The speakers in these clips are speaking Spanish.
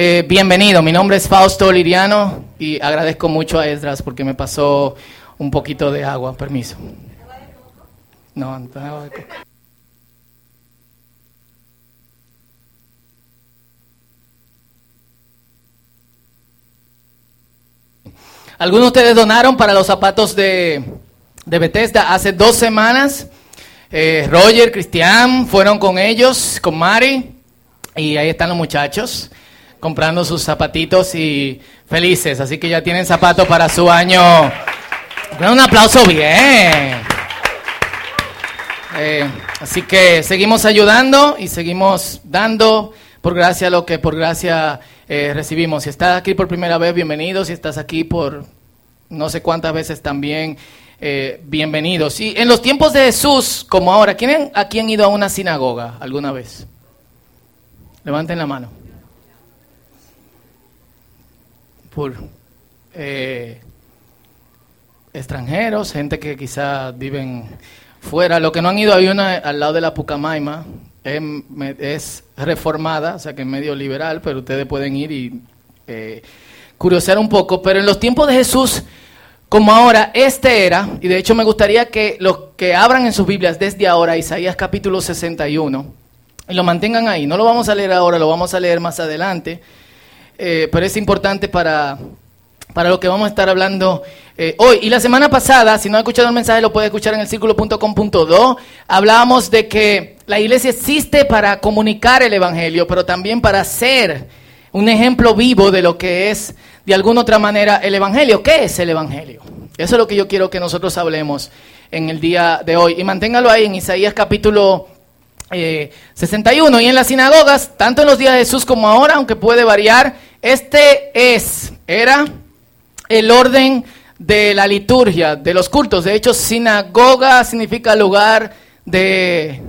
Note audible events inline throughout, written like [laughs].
Eh, bienvenido, mi nombre es Fausto Liriano y agradezco mucho a Esdras porque me pasó un poquito de agua, permiso. No, no agua de coco. Algunos de ustedes donaron para los zapatos de, de Bethesda hace dos semanas. Eh, Roger, Cristian fueron con ellos, con Mari, y ahí están los muchachos comprando sus zapatitos y felices. Así que ya tienen zapatos para su año. Un aplauso bien. Eh, así que seguimos ayudando y seguimos dando por gracia lo que por gracia eh, recibimos. Si estás aquí por primera vez, bienvenido. Si estás aquí por no sé cuántas veces también, eh, bienvenidos. Y en los tiempos de Jesús, como ahora, ¿quién aquí han ido a una sinagoga alguna vez? Levanten la mano. Eh, extranjeros, gente que quizás viven fuera. Lo que no han ido, hay una al lado de la Pucamaima, es, es reformada, o sea que es medio liberal, pero ustedes pueden ir y eh, curiosear un poco. Pero en los tiempos de Jesús, como ahora, este era, y de hecho me gustaría que los que abran en sus Biblias desde ahora, Isaías capítulo 61, y lo mantengan ahí. No lo vamos a leer ahora, lo vamos a leer más adelante, eh, pero es importante para, para lo que vamos a estar hablando eh, hoy. Y la semana pasada, si no ha escuchado el mensaje, lo puede escuchar en el círculo.com.do. Hablábamos de que la iglesia existe para comunicar el Evangelio, pero también para ser un ejemplo vivo de lo que es, de alguna otra manera, el Evangelio. ¿Qué es el Evangelio? Eso es lo que yo quiero que nosotros hablemos en el día de hoy. Y manténgalo ahí en Isaías capítulo 61. Eh, y en las sinagogas, tanto en los días de Jesús como ahora, aunque puede variar, este es, era el orden de la liturgia, de los cultos. De hecho, sinagoga significa lugar de,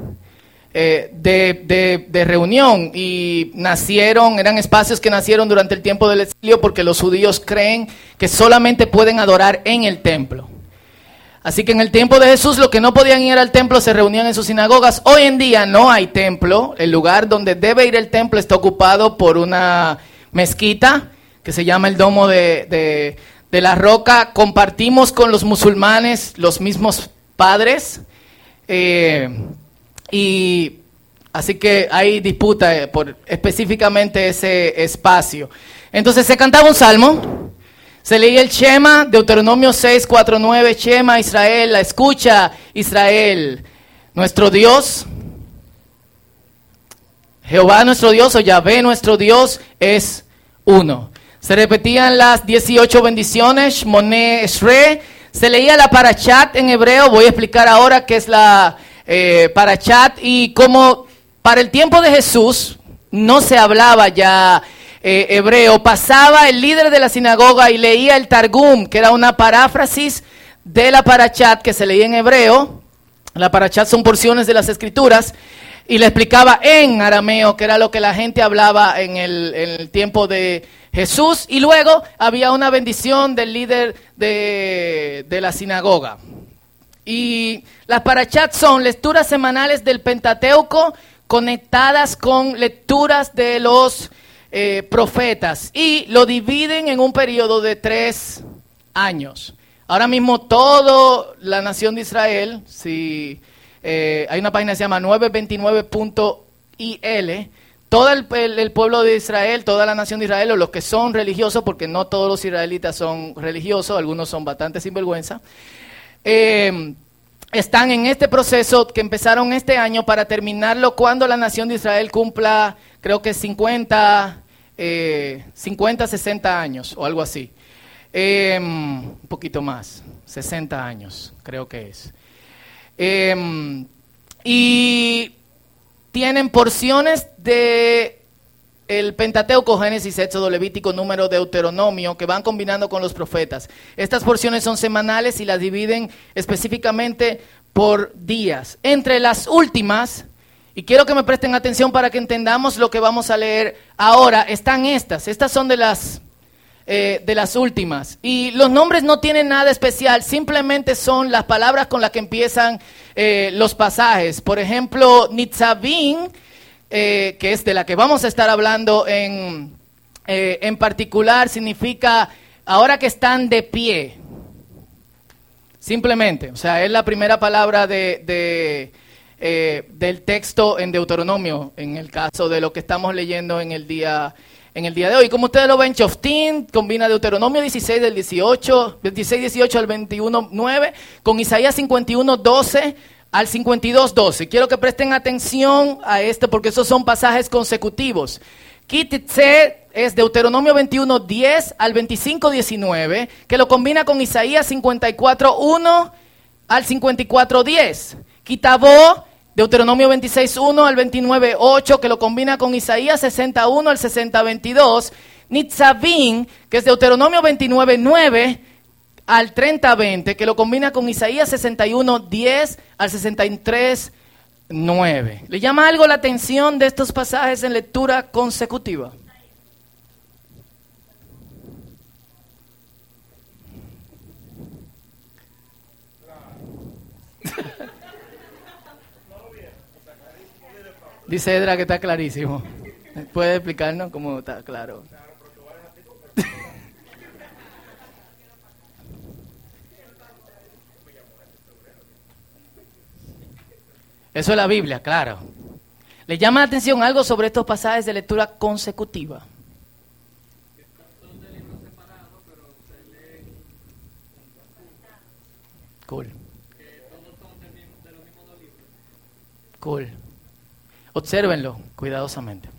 eh, de, de, reunión y nacieron, eran espacios que nacieron durante el tiempo del exilio porque los judíos creen que solamente pueden adorar en el templo. Así que en el tiempo de Jesús los que no podían ir al templo se reunían en sus sinagogas. Hoy en día no hay templo. El lugar donde debe ir el templo está ocupado por una mezquita que se llama el Domo de, de, la Roca. Compartimos con los musulmanes los mismos padres. Eh, y así que hay disputa por específicamente ese espacio. Entonces se cantaba un salmo. Se leía el Shema, Deuteronomio 6, 4, 9, Shema, Israel, la escucha, Israel, nuestro Dios. Jehová nuestro Dios o Yahvé nuestro Dios es uno. Se repetían las 18 bendiciones, Moné Esre. Se leía la parachat en hebreo. Voy a explicar ahora qué es la eh, parachat y como para el tiempo de Jesús no se hablaba ya eh, hebreo, pasaba el líder de la sinagoga y leía el Targum, que era una paráfrasis de la parachat que se leía en hebreo. La parachat son porciones de las escrituras y le explicaba en arameo, que era lo que la gente hablaba en el, tiempo de Jesús. Y luego había una bendición del líder de, de la sinagoga. Y las parachats son lecturas semanales del Pentateuco conectadas con lecturas de los eh, profetas y lo dividen en un periodo de tres años. Ahora mismo toda la nación de Israel, si eh, hay una página que se llama 929.il, todo el, pueblo de Israel, toda la nación de Israel, o los que son religiosos, porque no todos los israelitas son religiosos, algunos son bastante sinvergüenza, eh, están en este proceso que empezaron este año para terminarlo cuando la nación de Israel cumpla, creo que 50, 50 60 años o algo así. Em, un poquito más, 60 años, creo que es. Em, y tienen porciones de el Pentateuco, Génesis, Éxodo, Levítico, Número, Deuteronomio, que van combinando con los profetas. Estas porciones son semanales y las dividen específicamente por días. Entre las últimas, y quiero que me presten atención para que entendamos lo que vamos a leer ahora, están estas. Estas son de las, eh, de las últimas. Y los nombres no tienen nada especial, simplemente son las palabras con las que empiezan eh, los pasajes. Por ejemplo, Nitzavim eh, que es de la que vamos a estar hablando en, en particular significa ahora que están de pie. Simplemente, o sea, es la primera palabra de, del texto en Deuteronomio, en el caso de lo que estamos leyendo en el día, en el día de hoy. Como ustedes lo ven, Choftín combina Deuteronomio 16 del 18, 26, 18 al 21, 9, con Isaías 51, 12 al 52, 12. Quiero que presten atención a este porque esos son pasajes consecutivos. Kititse es Deuteronomio 21, 10 al 25, 19, que lo combina con Isaías 54, 1 al 54, 10. Kitabó, Deuteronomio 26, 1 al 29, 8, que lo combina con Isaías 61 al 60, 22. Nitzavim, que es Deuteronomio 29, 9 al 30, 20, que lo combina con Isaías 61, 10 al 63, 9. ¿Le llama algo la atención de estos pasajes en lectura consecutiva? Dice Edra que está clarísimo. ¿Puede explicarnos cómo está claro? Eso es la Biblia, claro. ¿Le llama la atención algo sobre estos pasajes de lectura consecutiva? Cool. Cool. Obsérvenlo cuidadosamente.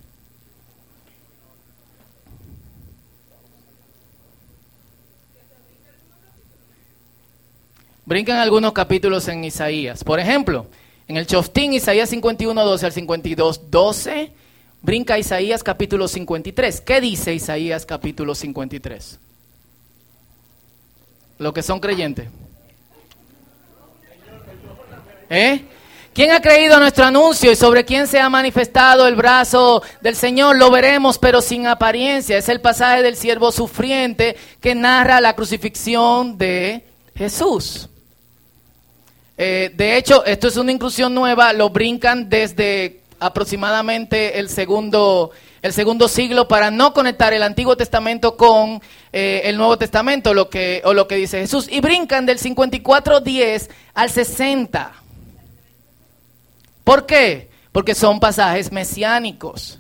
Brincan algunos capítulos en Isaías. Por ejemplo, en el Choftín, Isaías 51, 12 al 52, 12, brinca Isaías capítulo 53. ¿Qué dice Isaías capítulo 53? Los que son creyentes. ¿Eh? ¿Quién ha creído nuestro anuncio y sobre quién se ha manifestado el brazo del Señor? Lo veremos, pero sin apariencia. Es el pasaje del siervo sufriente que narra la crucifixión de Jesús. Eh, de hecho, esto es una inclusión nueva, lo brincan desde aproximadamente el segundo, el segundo siglo para no conectar el Antiguo Testamento con eh, el Nuevo Testamento, lo que, o lo que dice Jesús. Y brincan del 54.10 al 60. ¿Por qué? Porque son pasajes mesiánicos.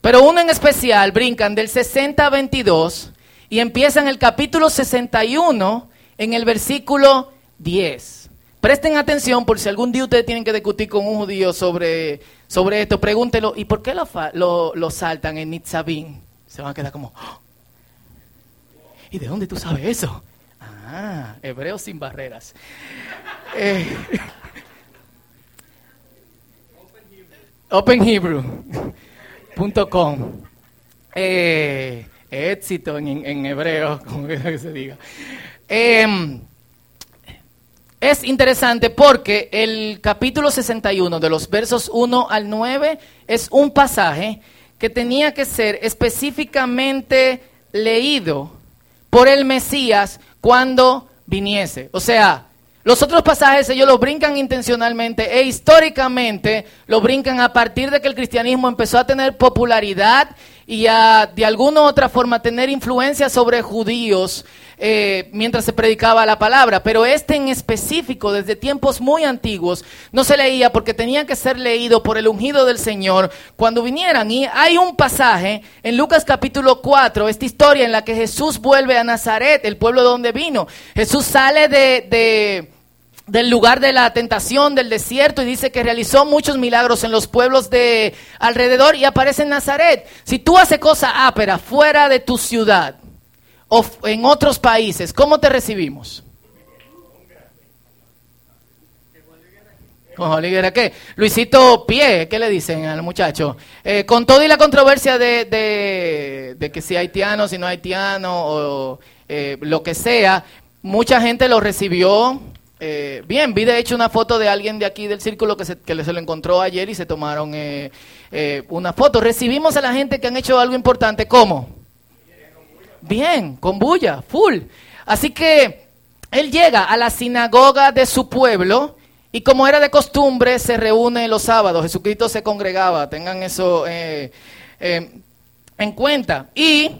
Pero uno en especial brincan del 60 a 22 y empiezan el capítulo 61 en el versículo 10. Presten atención por si algún día ustedes tienen que discutir con un judío sobre, sobre esto, pregúntelo, ¿y por qué lo, lo, saltan en Nitzabim? Se van a quedar como, oh". ¿y de dónde tú sabes eso? Ah, hebreo sin barreras. Eh, OpenHebrew.com eh, éxito en, en, hebreo, [laughs] como que se diga. Eh, es interesante porque el capítulo 61 de los versos 1 al 9 es un pasaje que tenía que ser específicamente leído por el Mesías cuando viniese. O sea, los otros pasajes ellos lo brincan intencionalmente e históricamente lo brincan a partir de que el cristianismo empezó a tener popularidad y a de alguna u otra forma tener influencia sobre judíos eh, mientras se predicaba la palabra, pero este en específico, desde tiempos muy antiguos, no se leía porque tenía que ser leído por el ungido del Señor cuando vinieran. Y hay un pasaje en Lucas capítulo 4, esta historia en la que Jesús vuelve a Nazaret, el pueblo donde vino. Jesús sale de, del lugar de la tentación, del desierto, y dice que realizó muchos milagros en los pueblos de alrededor y aparece en Nazaret. Si tú haces cosa ápera fuera de tu ciudad, o en otros países, ¿cómo te recibimos? ¿Con qué? Luisito Pie, ¿qué le dicen al muchacho? Eh, con todo y la controversia de, de, que si haitiano, si no haitiano, o eh, lo que sea, mucha gente lo recibió eh, bien. Vi de hecho una foto de alguien de aquí del círculo que se, se lo encontró ayer y se tomaron una foto. Recibimos a la gente que han hecho algo importante, ¿cómo? Bien, con bulla, full. Así que él llega a la sinagoga de su pueblo y como era de costumbre se reúne los sábados. Jesucristo se congregaba, tengan eso eh, eh, en cuenta. Y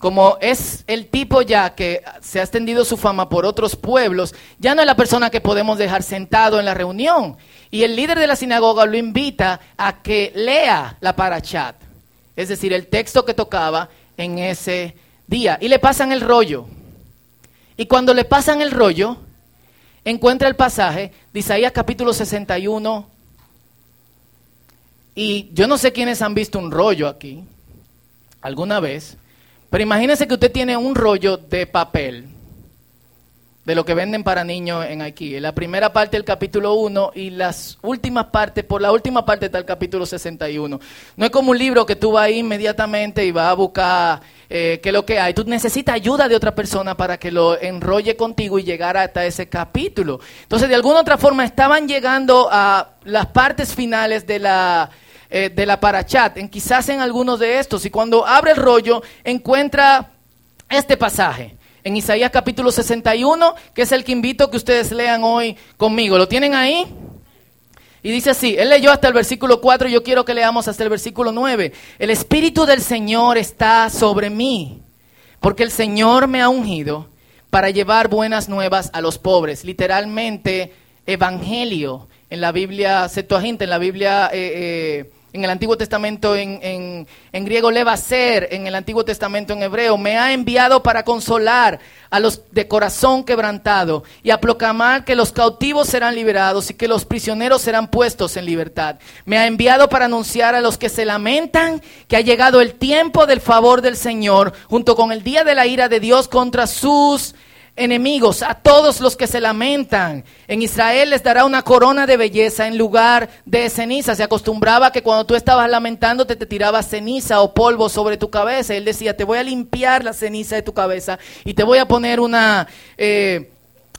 como es el tipo ya que se ha extendido su fama por otros pueblos, ya no es la persona que podemos dejar sentado en la reunión. Y el líder de la sinagoga lo invita a que lea la parachat, es decir, el texto que tocaba en ese día. Y le pasan el rollo. Y cuando le pasan el rollo, encuentra el pasaje de Isaías capítulo 61. Y yo no sé quiénes han visto un rollo aquí, alguna vez. Pero imagínese que usted tiene un rollo de papel, de lo que venden para niños en aquí. La primera parte del capítulo 1 y las últimas partes, por la última parte está el capítulo 61. No es como un libro que tú vas ahí inmediatamente y vas a buscar eh, qué es lo que hay. Tú necesitas ayuda de otra persona para que lo enrolle contigo y llegar hasta ese capítulo. Entonces, de alguna otra forma, estaban llegando a las partes finales de la eh, de la parachat, en quizás en algunos de estos. Y cuando abre el rollo, encuentra este pasaje en Isaías capítulo 61, que es el que invito que ustedes lean hoy conmigo. ¿Lo tienen ahí? Y dice así, él leyó hasta el versículo 4, yo quiero que leamos hasta el versículo 9. El Espíritu del Señor está sobre mí, porque el Señor me ha ungido para llevar buenas nuevas a los pobres. Literalmente, evangelio en la Biblia Septuaginta, en la Biblia... Eh, eh, en el Antiguo Testamento en, en, en, griego le va a ser, en el Antiguo Testamento en hebreo, me ha enviado para consolar a los de corazón quebrantado y a proclamar que los cautivos serán liberados y que los prisioneros serán puestos en libertad. Me ha enviado para anunciar a los que se lamentan que ha llegado el tiempo del favor del Señor, junto con el día de la ira de Dios contra sus enemigos, a todos los que se lamentan. En Israel les dará una corona de belleza en lugar de ceniza. Se acostumbraba que cuando tú estabas lamentando te, te tiraba ceniza o polvo sobre tu cabeza. Él decía, te voy a limpiar la ceniza de tu cabeza y te voy a poner una... Eh,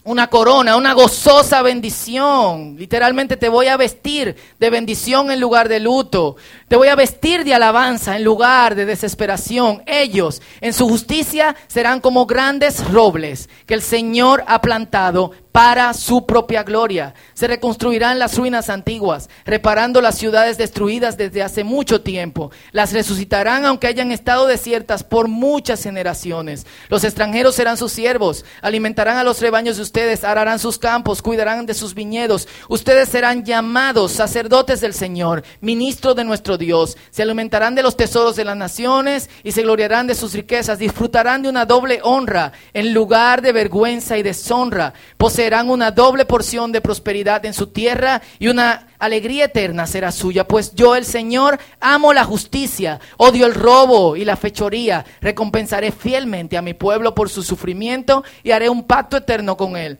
una corona, una gozosa bendición. Literalmente te voy a vestir de bendición en lugar de luto. Te voy a vestir de alabanza en lugar de desesperación. Ellos en su justicia serán como grandes robles que el Señor ha plantado para su propia gloria. Se reconstruirán las ruinas antiguas, reparando las ciudades destruidas desde hace mucho tiempo. Las resucitarán aunque hayan estado desiertas por muchas generaciones. Los extranjeros serán sus siervos, alimentarán a los rebaños de ustedes, ararán sus campos, cuidarán de sus viñedos. Ustedes serán llamados sacerdotes del Señor, ministros de nuestro Dios. Se alimentarán de los tesoros de las naciones y se gloriarán de sus riquezas. Disfrutarán de una doble honra en lugar de vergüenza y deshonra serán una doble porción de prosperidad en su tierra y una alegría eterna será suya. Pues yo, el Señor, amo la justicia, odio el robo y la fechoría. Recompensaré fielmente a mi pueblo por su sufrimiento y haré un pacto eterno con él.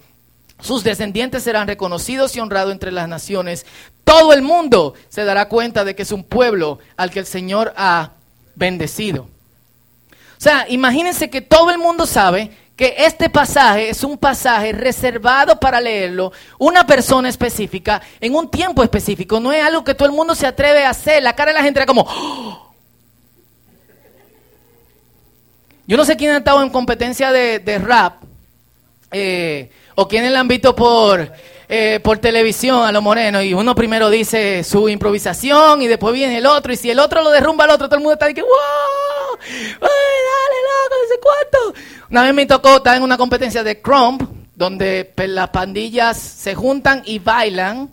Sus descendientes serán reconocidos y honrados entre las naciones. Todo el mundo se dará cuenta de que es un pueblo al que el Señor ha bendecido. O sea, imagínense que todo el mundo sabe que este pasaje es un pasaje reservado para leerlo una persona específica en un tiempo específico. No es algo que todo el mundo se atreve a hacer. La cara de la gente era como... ¡Oh! Yo no sé quién ha estado en competencia de, rap eh, o quién la han visto por, eh, por televisión a lo moreno y uno primero dice su improvisación y después viene el otro y si el otro lo derrumba al otro todo el mundo está de que ¡wow! ¡Ay, sé cuánto. Una vez me tocó estar en una competencia de crump, donde pues, las pandillas se juntan y bailan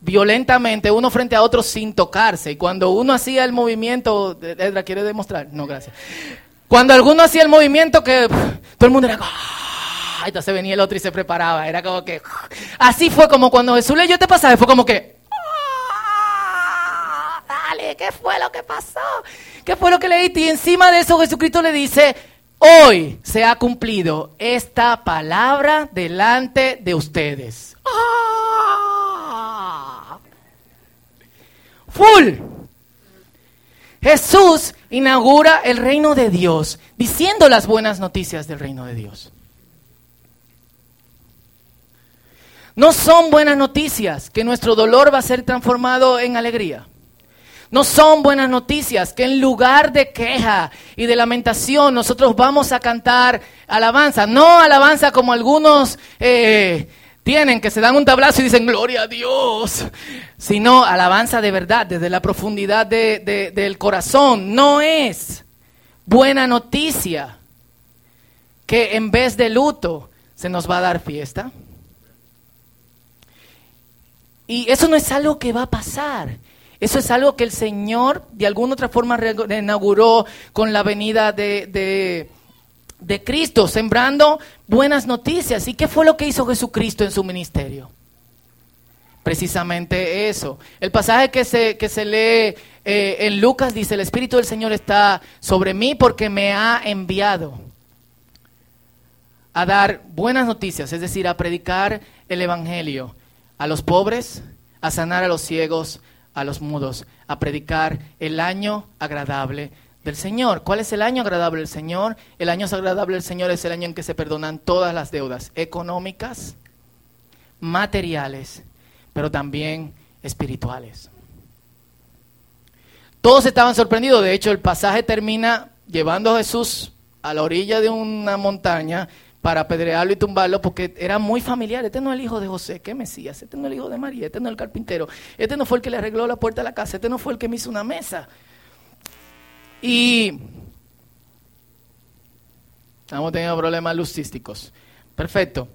violentamente uno frente a otro sin tocarse. Y cuando uno hacía el movimiento, Edra, ¿quiere demostrar? No, gracias. Cuando alguno hacía el movimiento que todo el mundo era ¡Ah! entonces venía el otro y se preparaba. Era como que... Así fue como cuando Jesús leyó este pasaje, fue como que... ¡Ah! Dale, ¿qué fue lo que pasó? ¿Qué fue lo que leíste? Y encima de eso Jesucristo le dice, Hoy se ha cumplido esta palabra delante de ustedes. ¡Ah! Full. Jesús inaugura el reino de Dios diciendo las buenas noticias del reino de Dios. No son buenas noticias que nuestro dolor va a ser transformado en alegría. No son buenas noticias que en lugar de queja y de lamentación nosotros vamos a cantar alabanza. No alabanza como algunos eh, tienen, que se dan un tablazo y dicen gloria a Dios, sino alabanza de verdad, desde la profundidad del corazón. No es buena noticia que en vez de luto se nos va a dar fiesta. Y eso no es algo que va a pasar. Eso es algo que el Señor de alguna otra forma inauguró con la venida de, de, Cristo, sembrando buenas noticias. ¿Y qué fue lo que hizo Jesucristo en su ministerio? Precisamente eso. El pasaje que se, que se lee eh, en Lucas dice, el Espíritu del Señor está sobre mí porque me ha enviado a dar buenas noticias, es decir, a predicar el Evangelio a los pobres, a sanar a los ciegos, a los mudos, a predicar el año agradable del Señor. ¿Cuál es el año agradable del Señor? El año agradable del Señor es el año en que se perdonan todas las deudas económicas, materiales, pero también espirituales. Todos estaban sorprendidos, de hecho el pasaje termina llevando a Jesús a la orilla de una montaña para apedrearlo y tumbarlo porque era muy familiar. Este no es el hijo de José, ¿qué Mesías? Este no es el hijo de María, este no es el carpintero, este no fue el que le arregló la puerta de la casa, este no fue el que me hizo una mesa. Y estamos teniendo problemas lucísticos. Perfecto.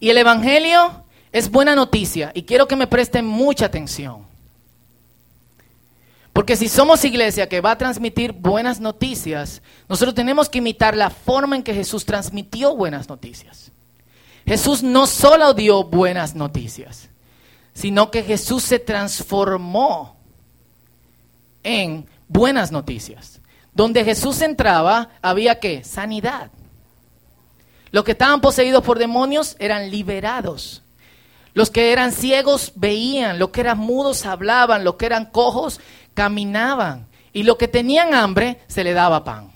Y el Evangelio es buena noticia y quiero que me presten mucha atención. Porque si somos iglesia que va a transmitir buenas noticias, nosotros tenemos que imitar la forma en que Jesús transmitió buenas noticias. Jesús no solo dio buenas noticias, sino que Jesús se transformó en buenas noticias. Donde Jesús entraba, había que sanidad. Los que estaban poseídos por demonios eran liberados. Los que eran ciegos veían, los que eran mudos hablaban, los que eran cojos caminaban y lo que tenían hambre se le daba pan.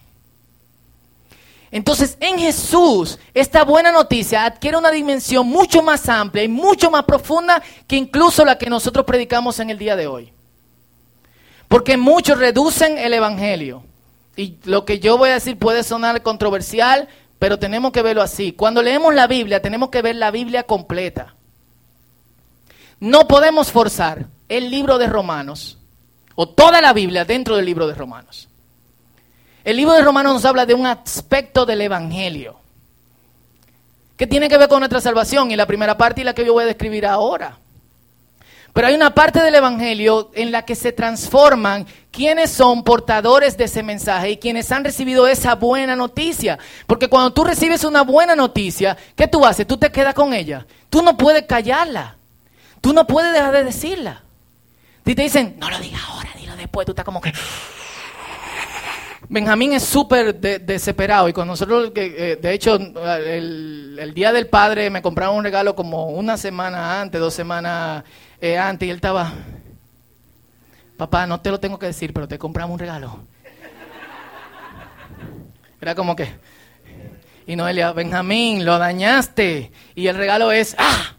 Entonces en Jesús esta buena noticia adquiere una dimensión mucho más amplia y mucho más profunda que incluso la que nosotros predicamos en el día de hoy. Porque muchos reducen el Evangelio. Y lo que yo voy a decir puede sonar controversial, pero tenemos que verlo así. Cuando leemos la Biblia tenemos que ver la Biblia completa. No podemos forzar el libro de Romanos o toda la Biblia dentro del libro de Romanos. El libro de Romanos nos habla de un aspecto del Evangelio que tiene que ver con nuestra salvación y la primera parte y la que yo voy a describir ahora. Pero hay una parte del Evangelio en la que se transforman quienes son portadores de ese mensaje y quienes han recibido esa buena noticia. Porque cuando tú recibes una buena noticia, ¿qué tú haces? Tú te quedas con ella. Tú no puedes callarla. Tú no puedes dejar de decirla. Si te dicen, no lo digas ahora, dilo después, tú estás como que... [laughs] Benjamín es súper desesperado. Y con nosotros, eh, de hecho, el, día del padre me compraron un regalo como una semana antes, dos semanas eh, antes y él estaba, papá, no te lo tengo que decir, pero te compramos un regalo. Era como que, y Noelia, Benjamín, lo dañaste y el regalo es, ah,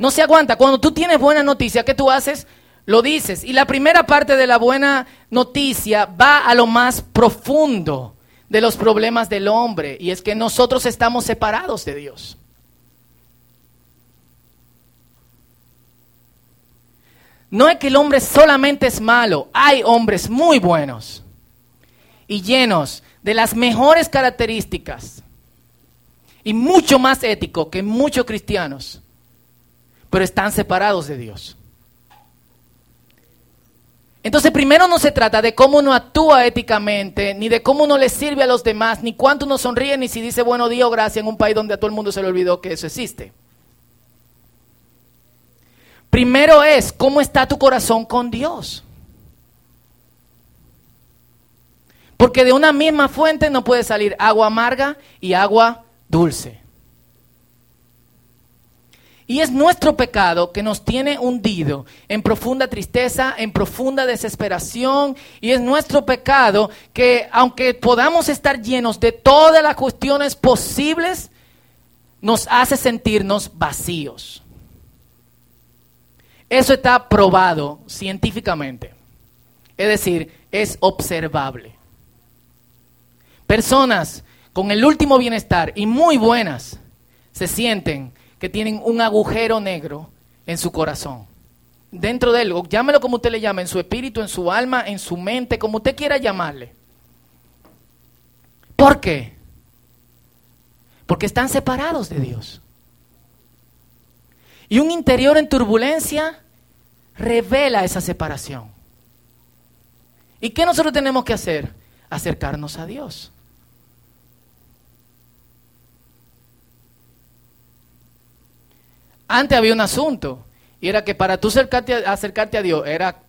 no se aguanta. Cuando tú tienes buena noticia, ¿qué tú haces? Lo dices. Y la primera parte de la buena noticia va a lo más profundo de los problemas del hombre. Y es que nosotros estamos separados de Dios. No es que el hombre solamente es malo, hay hombres muy buenos y llenos de las mejores características y mucho más ético que muchos cristianos pero están separados de Dios. Entonces, primero no se trata de cómo uno actúa éticamente, ni de cómo uno le sirve a los demás, ni cuánto uno sonríe, ni si dice bueno o gracias en un país donde a todo el mundo se le olvidó que eso existe. Primero es cómo está tu corazón con Dios. Porque de una misma fuente no puede salir agua amarga y agua dulce. Y es nuestro pecado que nos tiene hundido en profunda tristeza, en profunda desesperación. Y es nuestro pecado que aunque podamos estar llenos de todas las cuestiones posibles, nos hace sentirnos vacíos. Eso está probado científicamente. Es decir, es observable. Personas con el último bienestar y muy buenas se sienten que tienen un agujero negro en su corazón. Dentro de él, llámelo como usted le llame, en su espíritu, en su alma, en su mente, como usted quiera llamarle. ¿Por qué? Porque están separados de Dios. Y un interior en turbulencia revela esa separación. ¿Y qué nosotros tenemos que hacer? Acercarnos a Dios. Antes había un asunto, y era que para tú acercarte a, acercarte a Dios era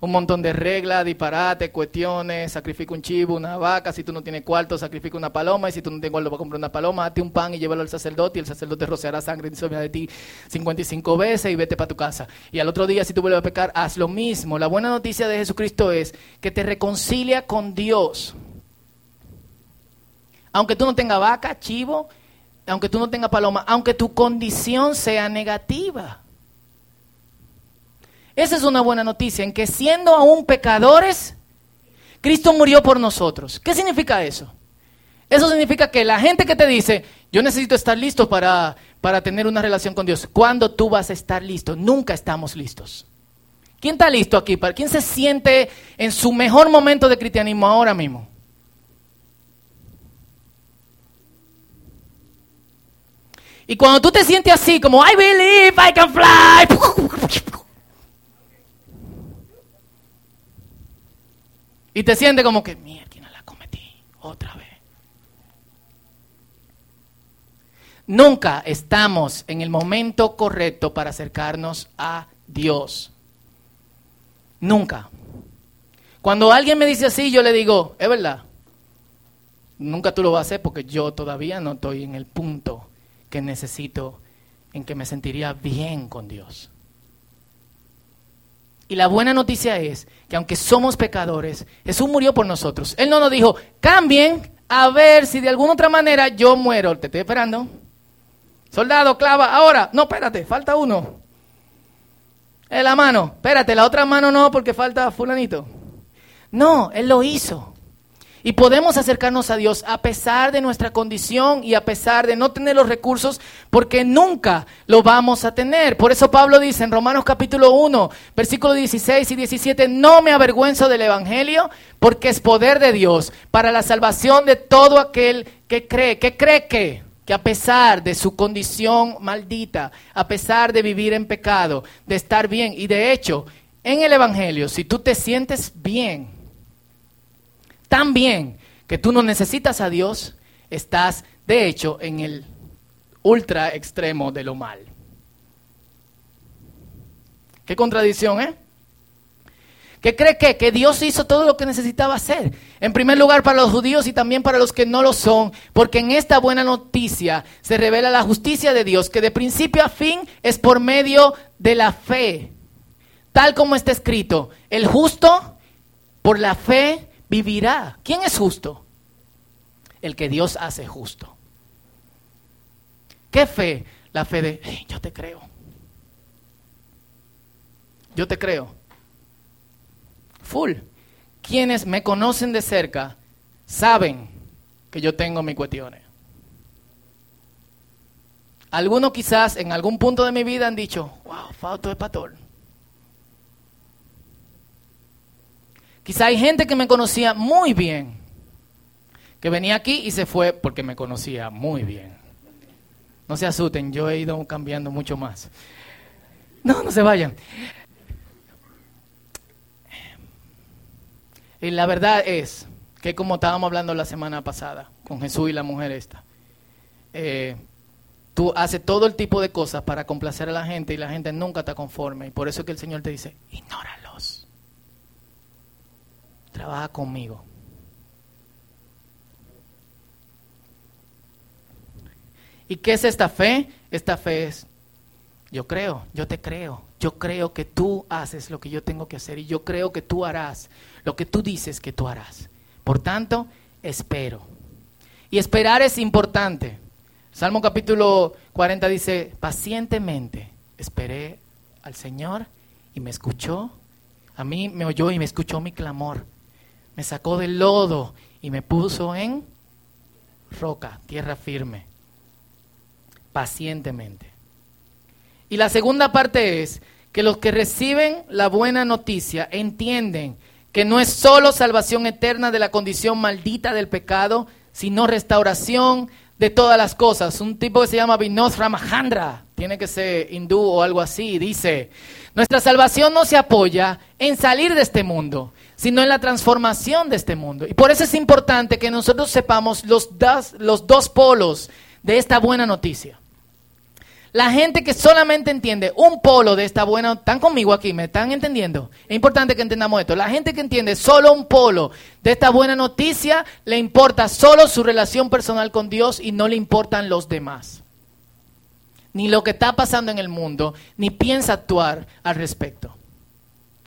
un montón de reglas, disparates, cuestiones, sacrifica un chivo, una vaca, si tú no tienes cuarto, sacrifica una paloma, y si tú no tienes cuarto, a comprar una paloma, hazte un pan y llévalo al sacerdote, y el sacerdote rociará sangre de ti 55 veces y vete para tu casa. Y al otro día, si tú vuelves a pecar, haz lo mismo. La buena noticia de Jesucristo es que te reconcilia con Dios. Aunque tú no tengas vaca, chivo, aunque tú no tengas paloma, aunque tu condición sea negativa. Esa es una buena noticia, en que siendo aún pecadores, Cristo murió por nosotros. ¿Qué significa eso? Eso significa que la gente que te dice, yo necesito estar listo para, para tener una relación con Dios, ¿cuándo tú vas a estar listo? Nunca estamos listos. ¿Quién está listo aquí? ¿Quién se siente en su mejor momento de cristianismo ahora mismo? Y cuando tú te sientes así, como, I believe I can fly. Y te sientes como que, mierda, la cometí otra vez. Nunca estamos en el momento correcto para acercarnos a Dios. Nunca. Cuando alguien me dice así, yo le digo, es verdad. Nunca tú lo vas a hacer porque yo todavía no estoy en el punto que necesito, en que me sentiría bien con Dios. Y la buena noticia es que aunque somos pecadores, Jesús murió por nosotros. Él no nos dijo, cambien a ver si de alguna otra manera yo muero. Te estoy esperando. Soldado, clava, ahora. No, espérate, falta uno. En la mano. Espérate, la otra mano no porque falta fulanito. No, Él lo hizo. Y podemos acercarnos a Dios a pesar de nuestra condición y a pesar de no tener los recursos, porque nunca lo vamos a tener. Por eso Pablo dice en Romanos capítulo 1, versículos 16 y 17, no me avergüenzo del Evangelio, porque es poder de Dios para la salvación de todo aquel que cree. ¿Qué cree que? Que a pesar de su condición maldita, a pesar de vivir en pecado, de estar bien, y de hecho, en el Evangelio, si tú te sientes bien, tan bien que tú no necesitas a Dios, estás de hecho en el ultra extremo de lo mal. Qué contradicción, ¿eh? ¿Qué cree que? Que Dios hizo todo lo que necesitaba hacer. En primer lugar para los judíos y también para los que no lo son, porque en esta buena noticia se revela la justicia de Dios, que de principio a fin es por medio de la fe. Tal como está escrito, el justo por la fe vivirá. ¿Quién es justo? El que Dios hace justo. ¿Qué fe? La fe de, yo te creo. Yo te creo. Full. Quienes me conocen de cerca saben que yo tengo mis cuestiones. Algunos quizás en algún punto de mi vida han dicho, wow, falto de pastor. Quizá hay gente que me conocía muy bien, que venía aquí y se fue porque me conocía muy bien. No se asusten, yo he ido cambiando mucho más. No, no se vayan. Y la verdad es que como estábamos hablando la semana pasada con Jesús y la mujer esta, eh, tú haces todo el tipo de cosas para complacer a la gente y la gente nunca está conforme. Y por eso es que el Señor te dice, ignóralos trabaja conmigo. ¿Y qué es esta fe? Esta fe es, yo creo, yo te creo, yo creo que tú haces lo que yo tengo que hacer y yo creo que tú harás lo que tú dices que tú harás. Por tanto, espero. Y esperar es importante. Salmo capítulo 40 dice, pacientemente esperé al Señor y me escuchó. A mí me oyó y me escuchó mi clamor me sacó del lodo y me puso en roca, tierra firme. pacientemente. Y la segunda parte es que los que reciben la buena noticia entienden que no es solo salvación eterna de la condición maldita del pecado, sino restauración de todas las cosas. Un tipo que se llama Vinod Ramahandra, tiene que ser hindú o algo así, dice, nuestra salvación no se apoya en salir de este mundo, sino en la transformación de este mundo. Y por eso es importante que nosotros sepamos los dos, los dos polos de esta buena noticia. La gente que solamente entiende un polo de esta buena, están conmigo aquí, me están entendiendo. Es importante que entendamos esto. La gente que entiende solo un polo de esta buena noticia, le importa solo su relación personal con Dios y no le importan los demás. Ni lo que está pasando en el mundo, ni piensa actuar al respecto.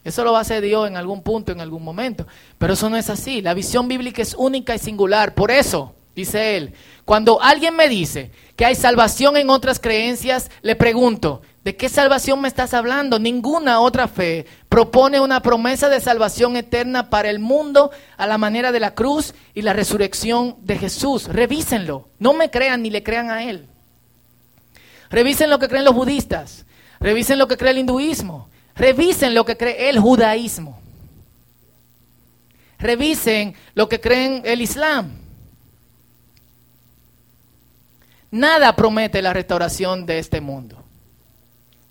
Eso lo va a hacer Dios en algún punto, en algún momento. Pero eso no es así. La visión bíblica es única y singular. Por eso, dice él, cuando alguien me dice que hay salvación en otras creencias, le pregunto, ¿de qué salvación me estás hablando? Ninguna otra fe propone una promesa de salvación eterna para el mundo a la manera de la cruz y la resurrección de Jesús. Revísenlo. No me crean ni le crean a él. Revisen lo que creen los budistas. Revisen lo que cree el hinduismo. Revisen lo que cree el judaísmo. Revisen lo que creen el islam. Nada promete la restauración de este mundo.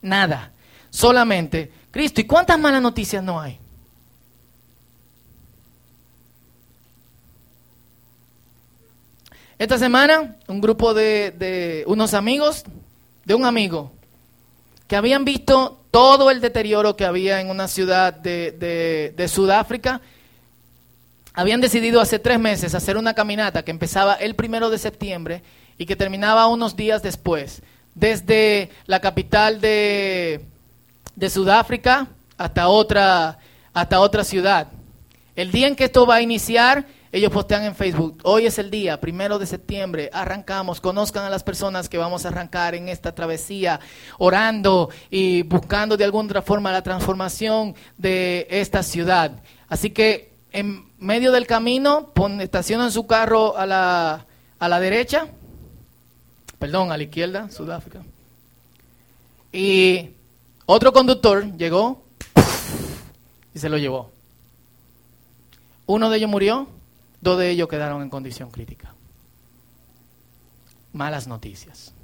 Nada. Solamente Cristo. ¿Y cuántas malas noticias no hay? Esta semana, un grupo de, unos amigos, de un amigo, que habían visto todo el deterioro que había en una ciudad de, de Sudáfrica, habían decidido hace tres meses hacer una caminata que empezaba el primero de septiembre y que terminaba unos días después, desde la capital de, de Sudáfrica hasta otra, hasta otra ciudad. El día en que esto va a iniciar, ellos postean en Facebook, hoy es el día, primero de septiembre, arrancamos, conozcan a las personas que vamos a arrancar en esta travesía, orando y buscando de alguna otra forma la transformación de esta ciudad. Así que en medio del camino, estacionan su carro a la, a la derecha, perdón, a la izquierda, Sudáfrica. Y otro conductor llegó y se lo llevó. Uno de ellos murió, dos de ellos quedaron en condición crítica. Malas noticias.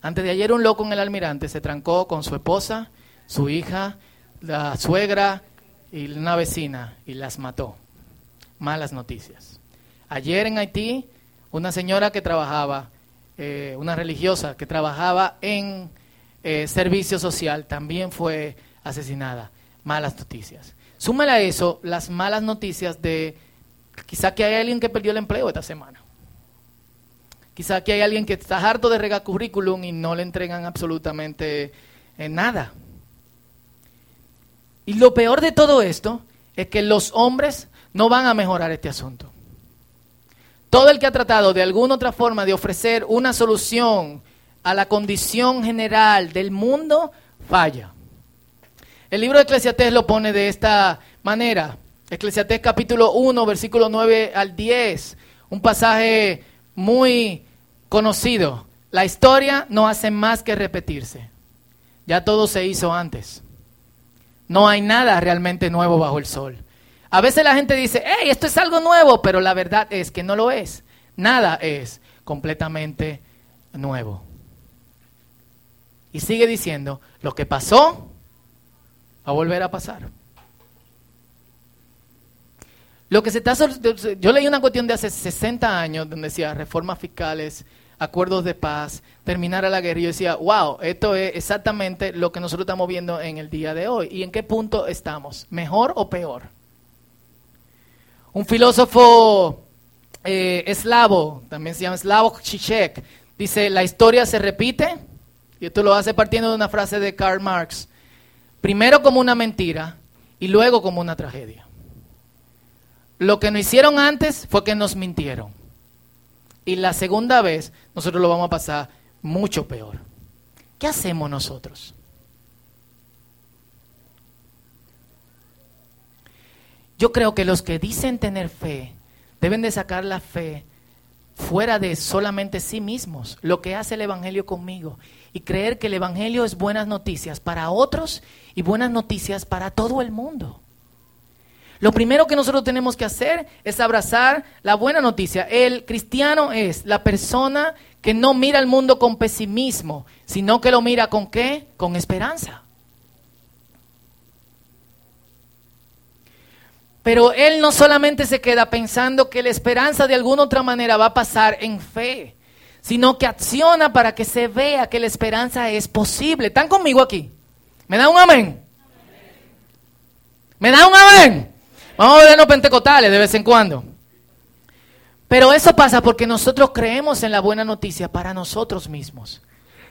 Antes de ayer un loco en el almirante se trancó con su esposa, su hija, la suegra y una vecina y las mató. Malas noticias. Ayer en Haití, una señora que trabajaba eh, una religiosa que trabajaba en eh, servicio social, también fue asesinada. Malas noticias. Súmale a eso las malas noticias de quizá que hay alguien que perdió el empleo esta semana. Quizá que hay alguien que está harto de regar currículum y no le entregan absolutamente eh, nada. Y lo peor de todo esto es que los hombres no van a mejorar este asunto. Todo el que ha tratado de alguna otra forma de ofrecer una solución a la condición general del mundo falla. El libro de Eclesiastés lo pone de esta manera. Eclesiastés capítulo 1, versículo 9 al 10. Un pasaje muy conocido. La historia no hace más que repetirse. Ya todo se hizo antes. No hay nada realmente nuevo bajo el sol. A veces la gente dice, hey, esto es algo nuevo, pero la verdad es que no lo es. Nada es completamente nuevo. Y sigue diciendo, lo que pasó va a volver a pasar. Lo que se está yo leí una cuestión de hace 60 años donde decía reformas fiscales, acuerdos de paz, terminar a la guerra. Y yo decía, wow, esto es exactamente lo que nosotros estamos viendo en el día de hoy. ¿Y en qué punto estamos? ¿Mejor o peor? Un filósofo eh, eslavo, también se llama Slavoj Žižek, dice, la historia se repite, y esto lo hace partiendo de una frase de Karl Marx, primero como una mentira y luego como una tragedia. Lo que nos hicieron antes fue que nos mintieron. Y la segunda vez nosotros lo vamos a pasar mucho peor. ¿Qué hacemos nosotros? Yo creo que los que dicen tener fe deben de sacar la fe fuera de solamente sí mismos, lo que hace el Evangelio conmigo, y creer que el Evangelio es buenas noticias para otros y buenas noticias para todo el mundo. Lo primero que nosotros tenemos que hacer es abrazar la buena noticia. El cristiano es la persona que no mira al mundo con pesimismo, sino que lo mira con qué? Con esperanza. Pero él no solamente se queda pensando que la esperanza de alguna otra manera va a pasar en fe, sino que acciona para que se vea que la esperanza es posible. ¿Están conmigo aquí? ¿Me da un amén? ¿Me da un amén? Vamos a vernos pentecostales de vez en cuando. Pero eso pasa porque nosotros creemos en la buena noticia para nosotros mismos.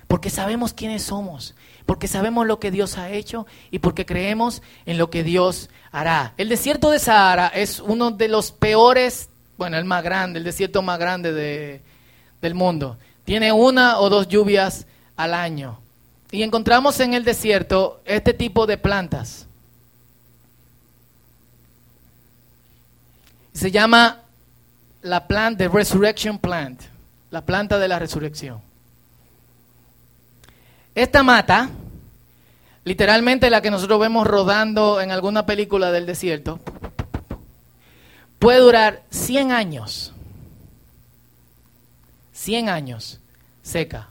Porque sabemos quiénes somos, porque sabemos lo que Dios ha hecho y porque creemos en lo que Dios hará. El desierto de Sahara es uno de los peores, bueno, el más grande, el desierto más grande de, del mundo. Tiene una o dos lluvias al año. Y encontramos en el desierto este tipo de plantas. Se llama la plant de resurrection plant, la planta de la resurrección. Esta mata, literalmente la que nosotros vemos rodando en alguna película del desierto, puede durar 100 años. 100 años seca.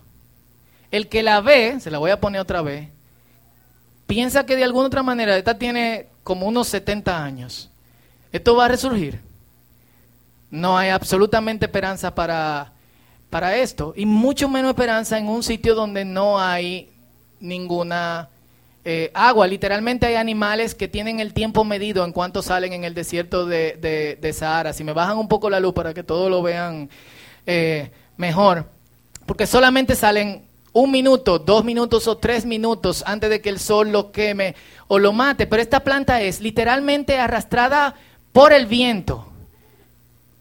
El que la ve, se la voy a poner otra vez, piensa que de alguna otra manera esta tiene como unos 70 años. Esto va a resurgir. No hay absolutamente esperanza para, para esto. Y mucho menos esperanza en un sitio donde no hay ninguna eh, agua. Literalmente hay animales que tienen el tiempo medido en cuanto salen en el desierto de, de, Sahara. Si me bajan un poco la luz para que todos lo vean eh, mejor. Porque solamente salen un minuto, dos minutos o tres minutos antes de que el sol lo queme o lo mate. Pero esta planta es literalmente arrastrada por el viento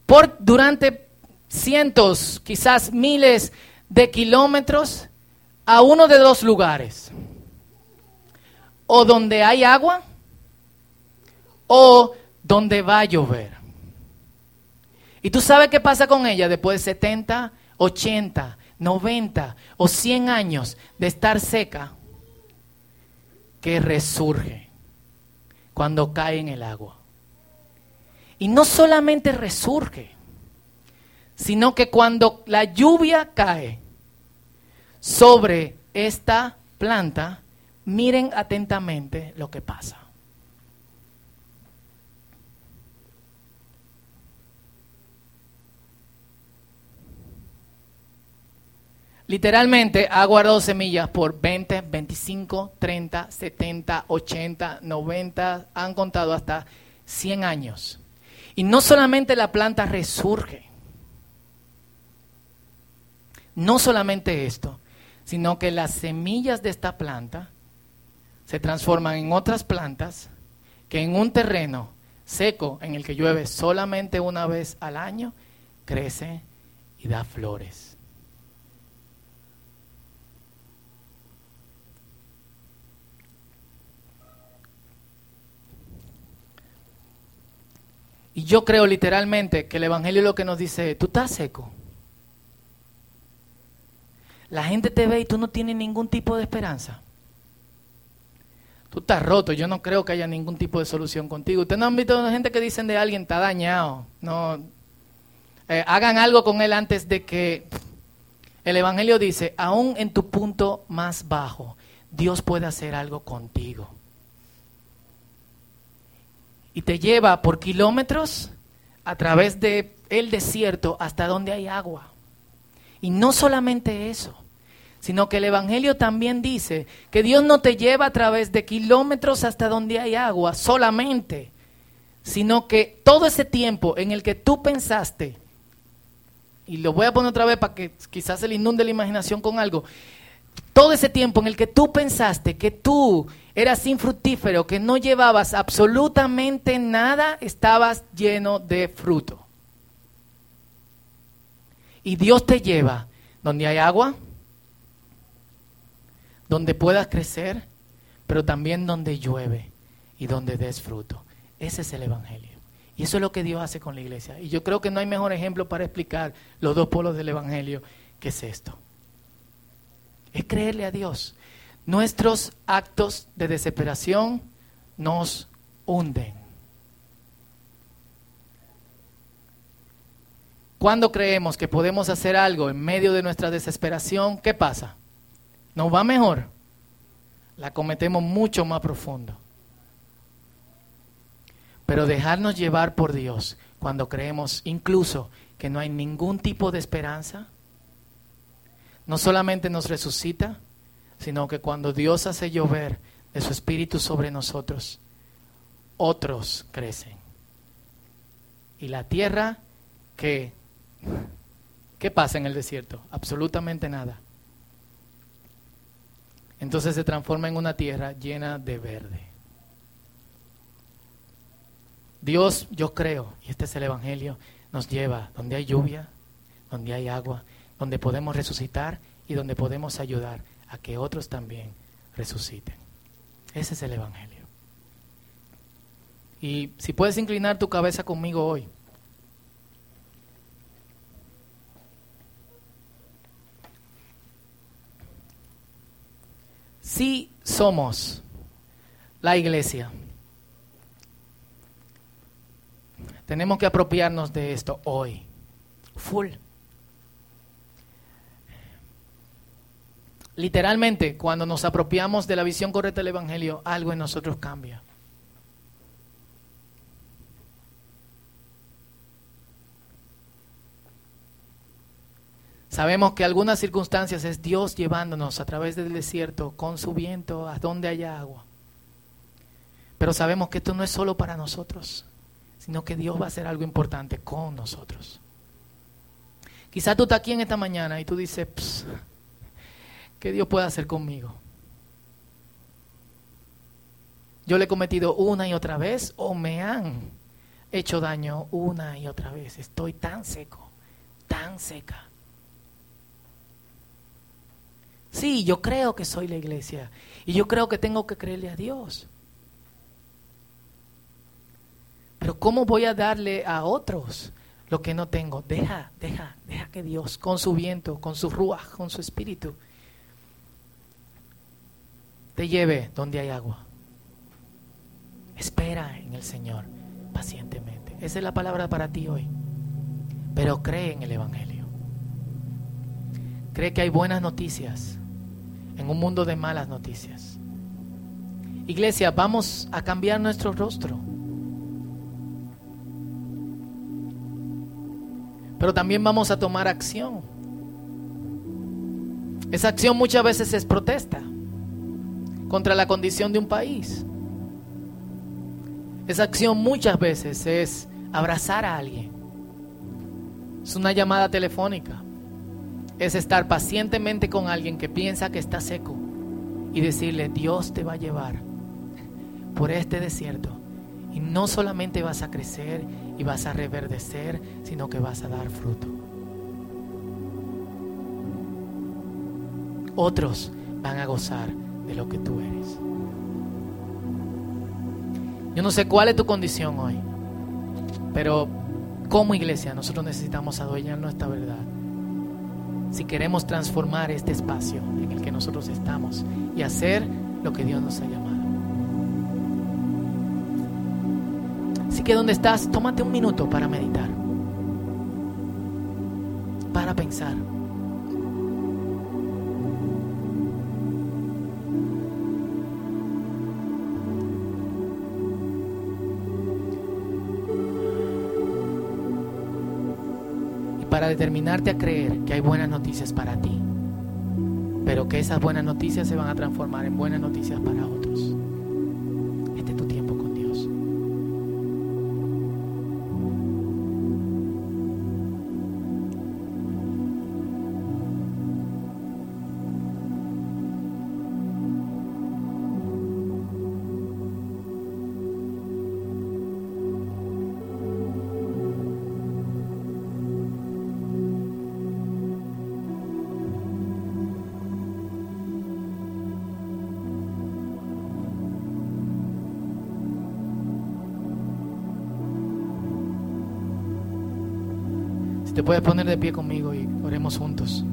por durante cientos, quizás miles de kilómetros a uno de dos lugares. O donde hay agua o donde va a llover. Y tú sabes qué pasa con ella después de 70, 80, 90 o 100 años de estar seca, que resurge cuando cae en el agua. Y no solamente resurge, sino que cuando la lluvia cae sobre esta planta, miren atentamente lo que pasa. Literalmente ha guardado semillas por 20, 25, 30, 70, 80, 90, han contado hasta 100 años. Y no solamente la planta resurge, no solamente esto, sino que las semillas de esta planta se transforman en otras plantas que en un terreno seco en el que llueve solamente una vez al año, crece y da flores. Y yo creo literalmente que el Evangelio lo que nos dice, tú estás seco. La gente te ve y tú no tienes ningún tipo de esperanza. Tú estás roto, yo no creo que haya ningún tipo de solución contigo. Ustedes no han visto gente que dicen de alguien, está dañado. No, eh, hagan algo con él antes de que el Evangelio dice, aún en tu punto más bajo, Dios puede hacer algo contigo y te lleva por kilómetros a través del el desierto hasta donde hay agua. Y no solamente eso, sino que el Evangelio también dice que Dios no te lleva a través de kilómetros hasta donde hay agua solamente, sino que todo ese tiempo en el que tú pensaste, y lo voy a poner otra vez para que quizás se le inunde la imaginación con algo, todo ese tiempo en el que tú pensaste que tú eras infructífero, que no llevabas absolutamente nada, estabas lleno de fruto. Y Dios te lleva donde hay agua, donde puedas crecer, pero también donde llueve y donde des fruto. Ese es el Evangelio. Y eso es lo que Dios hace con la iglesia. Y yo creo que no hay mejor ejemplo para explicar los dos polos del Evangelio que es esto. Es creerle a Dios. Nuestros actos de desesperación nos hunden. Cuando creemos que podemos hacer algo en medio de nuestra desesperación, ¿qué pasa? ¿Nos va mejor? La cometemos mucho más profundo. Pero dejarnos llevar por Dios cuando creemos incluso que no hay ningún tipo de esperanza, no solamente nos resucita, sino que cuando Dios hace llover de su espíritu sobre nosotros, otros crecen. Y la tierra que ¿qué pasa en el desierto? Absolutamente nada. Entonces se transforma en una tierra llena de verde. Dios, yo creo, y este es el Evangelio, nos lleva donde hay lluvia, donde hay agua, donde podemos resucitar y donde podemos ayudar a que otros también resuciten. Ese es el Evangelio. Y si puedes inclinar tu cabeza conmigo hoy. Si somos la iglesia, tenemos que apropiarnos de esto hoy, full. Literalmente, cuando nos apropiamos de la visión correcta del Evangelio, algo en nosotros cambia. Sabemos que algunas circunstancias es Dios llevándonos a través del desierto con su viento a donde haya agua. Pero sabemos que esto no es solo para nosotros, sino que Dios va a hacer algo importante con nosotros. Quizás tú estás aquí en esta mañana y tú dices, ¿qué Dios puede hacer conmigo? Yo le he cometido una y otra vez o me han hecho daño una y otra vez. Estoy tan seco, tan seca. Sí, yo creo que soy la iglesia y yo creo que tengo que creerle a Dios. Pero ¿cómo voy a darle a otros lo que no tengo? Deja, deja, deja que Dios, con su viento, con su ruaj, con su espíritu, te lleve donde hay agua. Espera en el Señor pacientemente. Esa es la palabra para ti hoy. Pero cree en el Evangelio. Cree que hay buenas noticias en un mundo de malas noticias. Iglesia, vamos a cambiar nuestro rostro. Pero también vamos a tomar acción. Esa acción muchas veces es protesta contra la condición de un país. Esa acción muchas veces es abrazar a alguien. Es una llamada telefónica es estar pacientemente con alguien que piensa que está seco y decirle, Dios te va a llevar por este desierto. Y no solamente vas a crecer y vas a reverdecer, sino que vas a dar fruto. Otros van a gozar de lo que tú eres. Yo no sé cuál es tu condición hoy, pero como iglesia nosotros necesitamos adueñar nuestra verdad si queremos transformar este espacio en el que nosotros estamos y hacer lo que Dios nos ha llamado. Así que donde estás, tómate un minuto para meditar, para pensar. Determinarte a creer que hay buenas noticias para ti, pero que esas buenas noticias se van a transformar en buenas noticias para otros. Te puedes poner de pie conmigo y oremos juntos.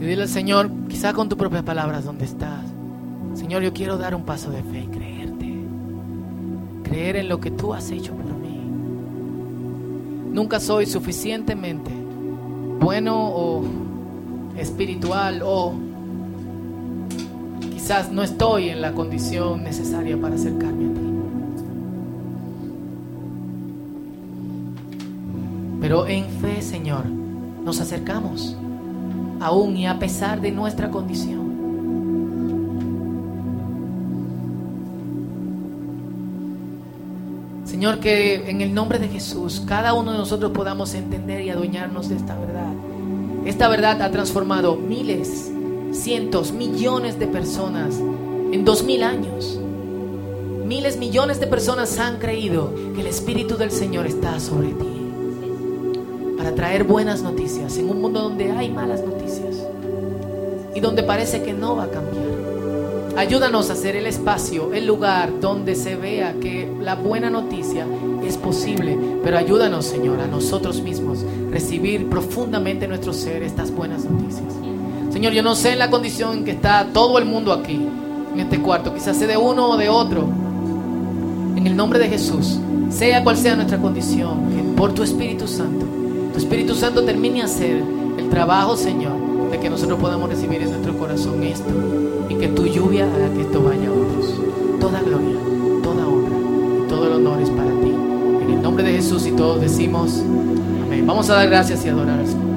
Y dile al Señor, quizá con tus propias palabras, ¿dónde estás? Señor, yo quiero dar un paso de fe y creerte. Creer en lo que tú has hecho por mí. Nunca soy suficientemente bueno o espiritual o quizás no estoy en la condición necesaria para acercarme a ti. Pero en fe, Señor, nos acercamos aún y a pesar de nuestra condición. Señor, que en el nombre de Jesús cada uno de nosotros podamos entender y adueñarnos de esta verdad. Esta verdad ha transformado miles, cientos, millones de personas en dos mil años. Miles, millones de personas han creído que el Espíritu del Señor está sobre ti para traer buenas noticias en un mundo donde hay malas noticias y donde parece que no va a cambiar. Ayúdanos a hacer el espacio, el lugar donde se vea que la buena noticia es posible, pero ayúdanos, Señor, a nosotros mismos recibir profundamente en nuestro ser estas buenas noticias. Señor, yo no sé en la condición en que está todo el mundo aquí, en este cuarto, quizás sea de uno o de otro. En el nombre de Jesús, sea cual sea nuestra condición, que por tu Espíritu Santo tu Espíritu Santo termine a hacer el trabajo, Señor, de que nosotros podamos recibir en nuestro corazón esto y que tu lluvia haga que esto vaya a otros. Toda gloria, toda honra todo el honor es para ti. En el nombre de Jesús y todos decimos amén. Vamos a dar gracias y adorar al Señor.